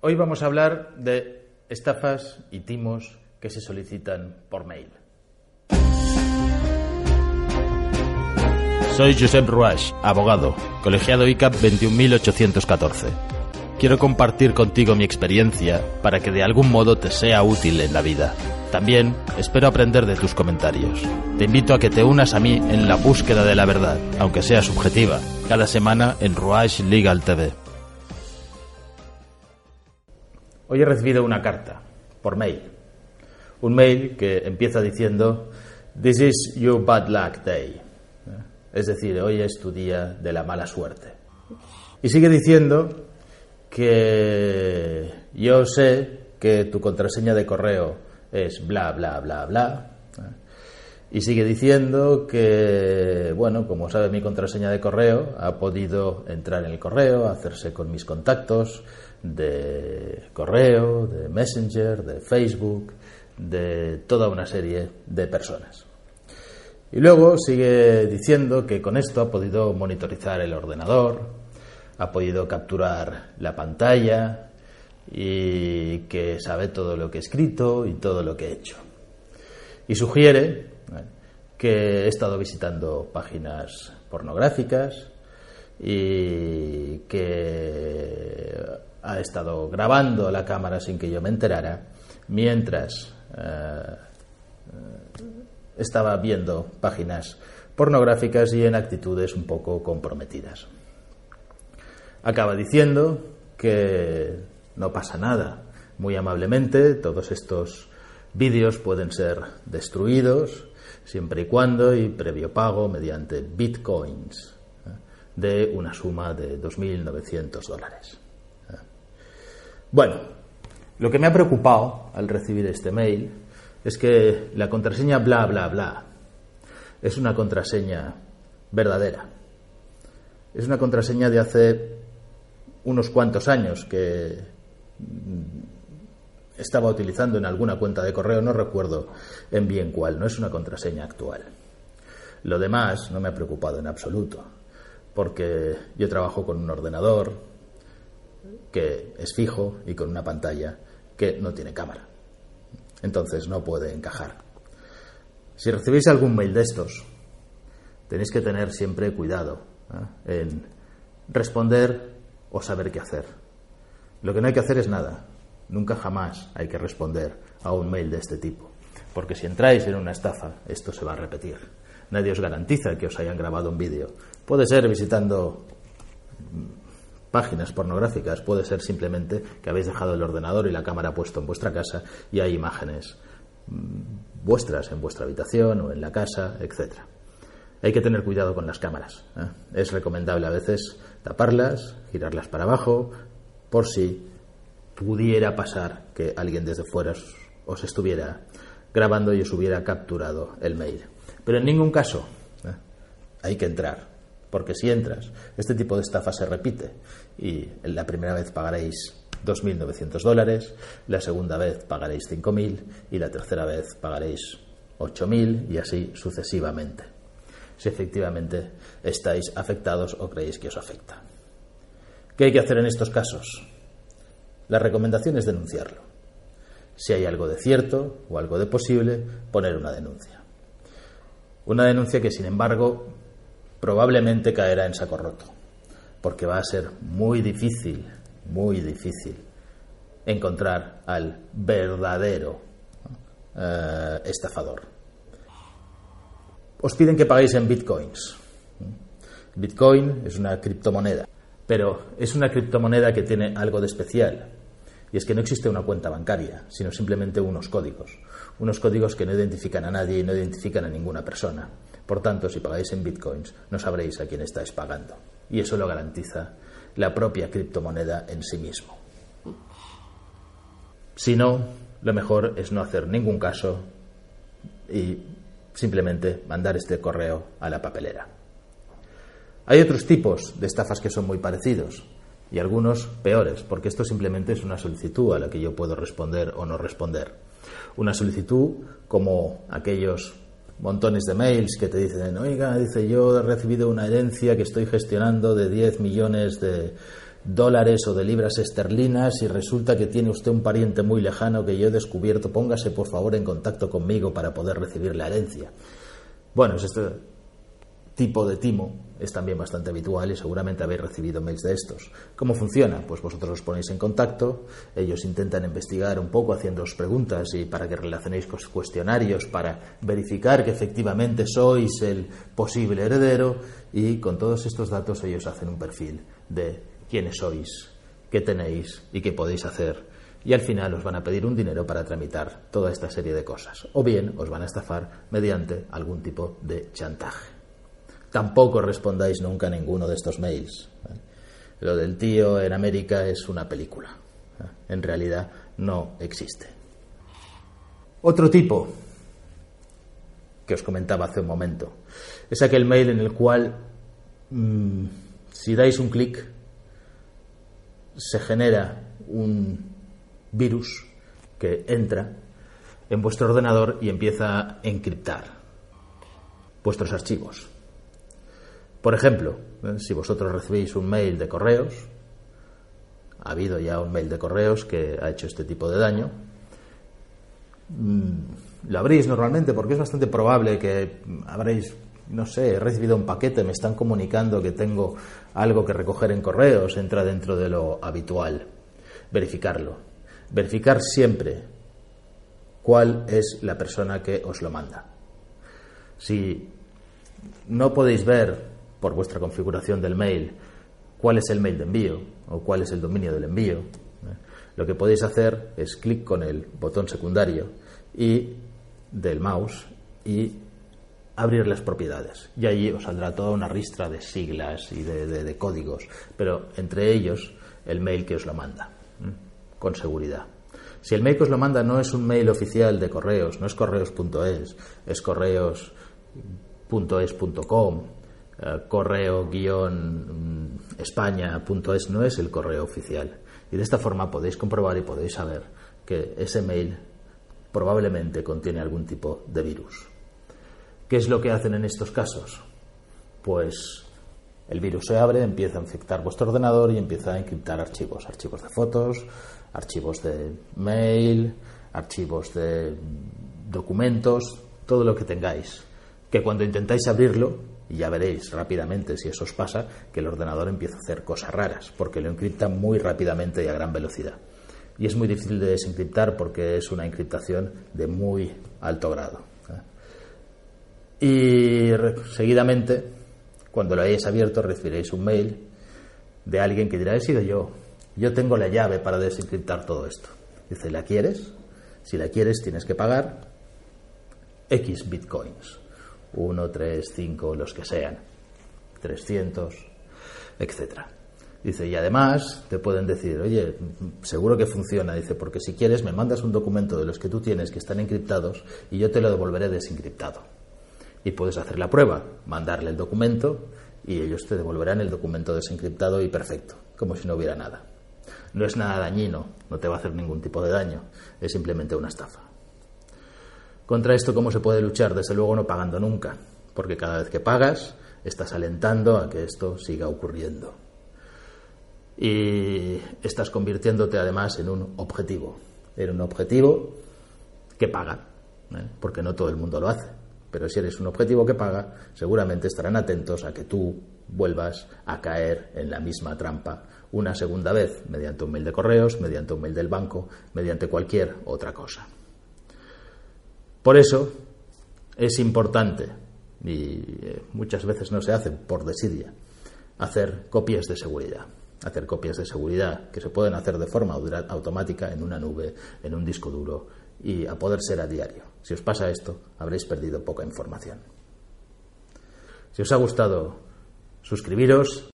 Hoy vamos a hablar de estafas y timos que se solicitan por mail. Soy Josep Ruach, abogado, colegiado ICAP 21814. Quiero compartir contigo mi experiencia para que de algún modo te sea útil en la vida. También espero aprender de tus comentarios. Te invito a que te unas a mí en la búsqueda de la verdad, aunque sea subjetiva, cada semana en Ruach Legal TV. Hoy he recibido una carta por mail. Un mail que empieza diciendo This is your bad luck day. Es decir, hoy es tu día de la mala suerte. Y sigue diciendo que yo sé que tu contraseña de correo es bla, bla, bla, bla. Y sigue diciendo que, bueno, como sabe mi contraseña de correo, ha podido entrar en el correo, hacerse con mis contactos de correo, de Messenger, de Facebook, de toda una serie de personas. Y luego sigue diciendo que con esto ha podido monitorizar el ordenador, ha podido capturar la pantalla y que sabe todo lo que he escrito y todo lo que he hecho. Y sugiere que he estado visitando páginas pornográficas y que ha estado grabando la cámara sin que yo me enterara mientras eh, estaba viendo páginas pornográficas y en actitudes un poco comprometidas. Acaba diciendo que no pasa nada. Muy amablemente, todos estos vídeos pueden ser destruidos siempre y cuando y previo pago mediante bitcoins ¿eh? de una suma de 2.900 dólares. ¿eh? Bueno, lo que me ha preocupado al recibir este mail es que la contraseña bla bla bla es una contraseña verdadera. Es una contraseña de hace unos cuantos años que estaba utilizando en alguna cuenta de correo, no recuerdo en bien cuál, no es una contraseña actual. Lo demás no me ha preocupado en absoluto, porque yo trabajo con un ordenador que es fijo y con una pantalla que no tiene cámara. Entonces no puede encajar. Si recibís algún mail de estos, tenéis que tener siempre cuidado ¿eh? en responder o saber qué hacer. Lo que no hay que hacer es nada. Nunca jamás hay que responder a un mail de este tipo. Porque si entráis en una estafa, esto se va a repetir. Nadie os garantiza que os hayan grabado un vídeo. Puede ser visitando páginas pornográficas, puede ser simplemente que habéis dejado el ordenador y la cámara puesto en vuestra casa y hay imágenes mm, vuestras en vuestra habitación o en la casa, etc. Hay que tener cuidado con las cámaras. ¿eh? Es recomendable a veces taparlas, girarlas para abajo, por si pudiera pasar que alguien desde fuera os estuviera grabando y os hubiera capturado el mail. Pero en ningún caso ¿eh? hay que entrar porque si entras, este tipo de estafa se repite y la primera vez pagaréis 2.900 dólares, la segunda vez pagaréis 5.000 y la tercera vez pagaréis 8.000 y así sucesivamente. Si efectivamente estáis afectados o creéis que os afecta. ¿Qué hay que hacer en estos casos? La recomendación es denunciarlo. Si hay algo de cierto o algo de posible, poner una denuncia. Una denuncia que, sin embargo, probablemente caerá en saco roto, porque va a ser muy difícil, muy difícil encontrar al verdadero eh, estafador. Os piden que paguéis en bitcoins. Bitcoin es una criptomoneda, pero es una criptomoneda que tiene algo de especial. Y es que no existe una cuenta bancaria, sino simplemente unos códigos. Unos códigos que no identifican a nadie y no identifican a ninguna persona. Por tanto, si pagáis en bitcoins, no sabréis a quién estáis pagando. Y eso lo garantiza la propia criptomoneda en sí mismo. Si no, lo mejor es no hacer ningún caso y simplemente mandar este correo a la papelera. Hay otros tipos de estafas que son muy parecidos y algunos peores, porque esto simplemente es una solicitud a la que yo puedo responder o no responder. Una solicitud como aquellos montones de mails que te dicen, oiga, dice, yo he recibido una herencia que estoy gestionando de 10 millones de, dólares o de libras esterlinas y resulta que tiene usted un pariente muy lejano que yo he descubierto, póngase por favor en contacto conmigo para poder recibir la herencia. Bueno, es este tipo de timo es también bastante habitual y seguramente habéis recibido mails de estos. ¿Cómo funciona? Pues vosotros os ponéis en contacto, ellos intentan investigar un poco haciéndoos preguntas y para que relacionéis con cuestionarios para verificar que efectivamente sois el posible heredero y con todos estos datos ellos hacen un perfil de quiénes sois, qué tenéis y qué podéis hacer y al final os van a pedir un dinero para tramitar toda esta serie de cosas. O bien os van a estafar mediante algún tipo de chantaje. Tampoco respondáis nunca a ninguno de estos mails. ¿eh? Lo del tío en América es una película. ¿eh? En realidad no existe. Otro tipo que os comentaba hace un momento es aquel mail en el cual mm, si dais un clic se genera un virus que entra en vuestro ordenador y empieza a encriptar vuestros archivos. Por ejemplo, ¿eh? si vosotros recibís un mail de correos, ha habido ya un mail de correos que ha hecho este tipo de daño, mm, lo abrís normalmente porque es bastante probable que habréis, no sé, he recibido un paquete, me están comunicando que tengo algo que recoger en correos, entra dentro de lo habitual. Verificarlo. Verificar siempre cuál es la persona que os lo manda. Si no podéis ver por vuestra configuración del mail cuál es el mail de envío o cuál es el dominio del envío. ¿eh? Lo que podéis hacer es clic con el botón secundario y del mouse y abrir las propiedades. Y allí os saldrá toda una ristra de siglas y de, códigos, pero entre ellos el mail que os lo manda, ¿eh? con seguridad. Si el mail que os lo manda no es un mail oficial de correos, no es correos.es, es correos.es.com, correo-españa.es no es el correo oficial. Y de esta forma podéis comprobar y podéis saber que ese mail probablemente contiene algún tipo de virus. ¿Qué es lo que hacen en estos casos? Pues el virus se abre, empieza a infectar vuestro ordenador y empieza a encriptar archivos, archivos de fotos, archivos de mail, archivos de documentos, todo lo que tengáis. Que cuando intentáis abrirlo y ya veréis rápidamente si eso os pasa, que el ordenador empieza a hacer cosas raras, porque lo encripta muy rápidamente y a gran velocidad. Y es muy difícil de desencriptar porque es una encriptación de muy alto grado. ¿eh? Y seguidamente, cuando lo hayáis abierto, recibiréis un mail de alguien que dirá, he sido yo, yo tengo la llave para desencriptar todo esto. Dice, ¿la quieres? Si la quieres, tienes que pagar X bitcoins. 1, 3, 5, los que sean, 300, etcétera. Dice, y además te pueden decir, oye, seguro que funciona. Dice, porque si quieres me mandas un documento de los que tú tienes que están encriptados y yo te lo devolveré desencriptado. Y puedes hacer la prueba, mandarle el documento y ellos te devolverán el documento desencriptado y perfecto, como si no hubiera nada. No es nada dañino, no te va a hacer ningún tipo de daño, es simplemente una estafa. Contra esto, ¿cómo se puede luchar? Desde luego no pagando nunca, porque cada vez que pagas estás alentando a que esto siga ocurriendo. Y estás convirtiéndote además en un objetivo, en un objetivo que paga, ¿eh? porque no todo el mundo lo hace. Pero si eres un objetivo que paga, seguramente estarán atentos a que tú vuelvas a caer en la misma trampa una segunda vez, mediante un mail de correos, mediante un mail del banco, mediante cualquier otra cosa. Por eso es importante, y eh, muchas veces no se hace por desidia, hacer copias de seguridad. Hacer copias de seguridad que se pueden hacer de forma automática en una nube, en un disco duro y a poder ser a diario. Si os pasa esto, habréis perdido poca información. Si os ha gustado, suscribiros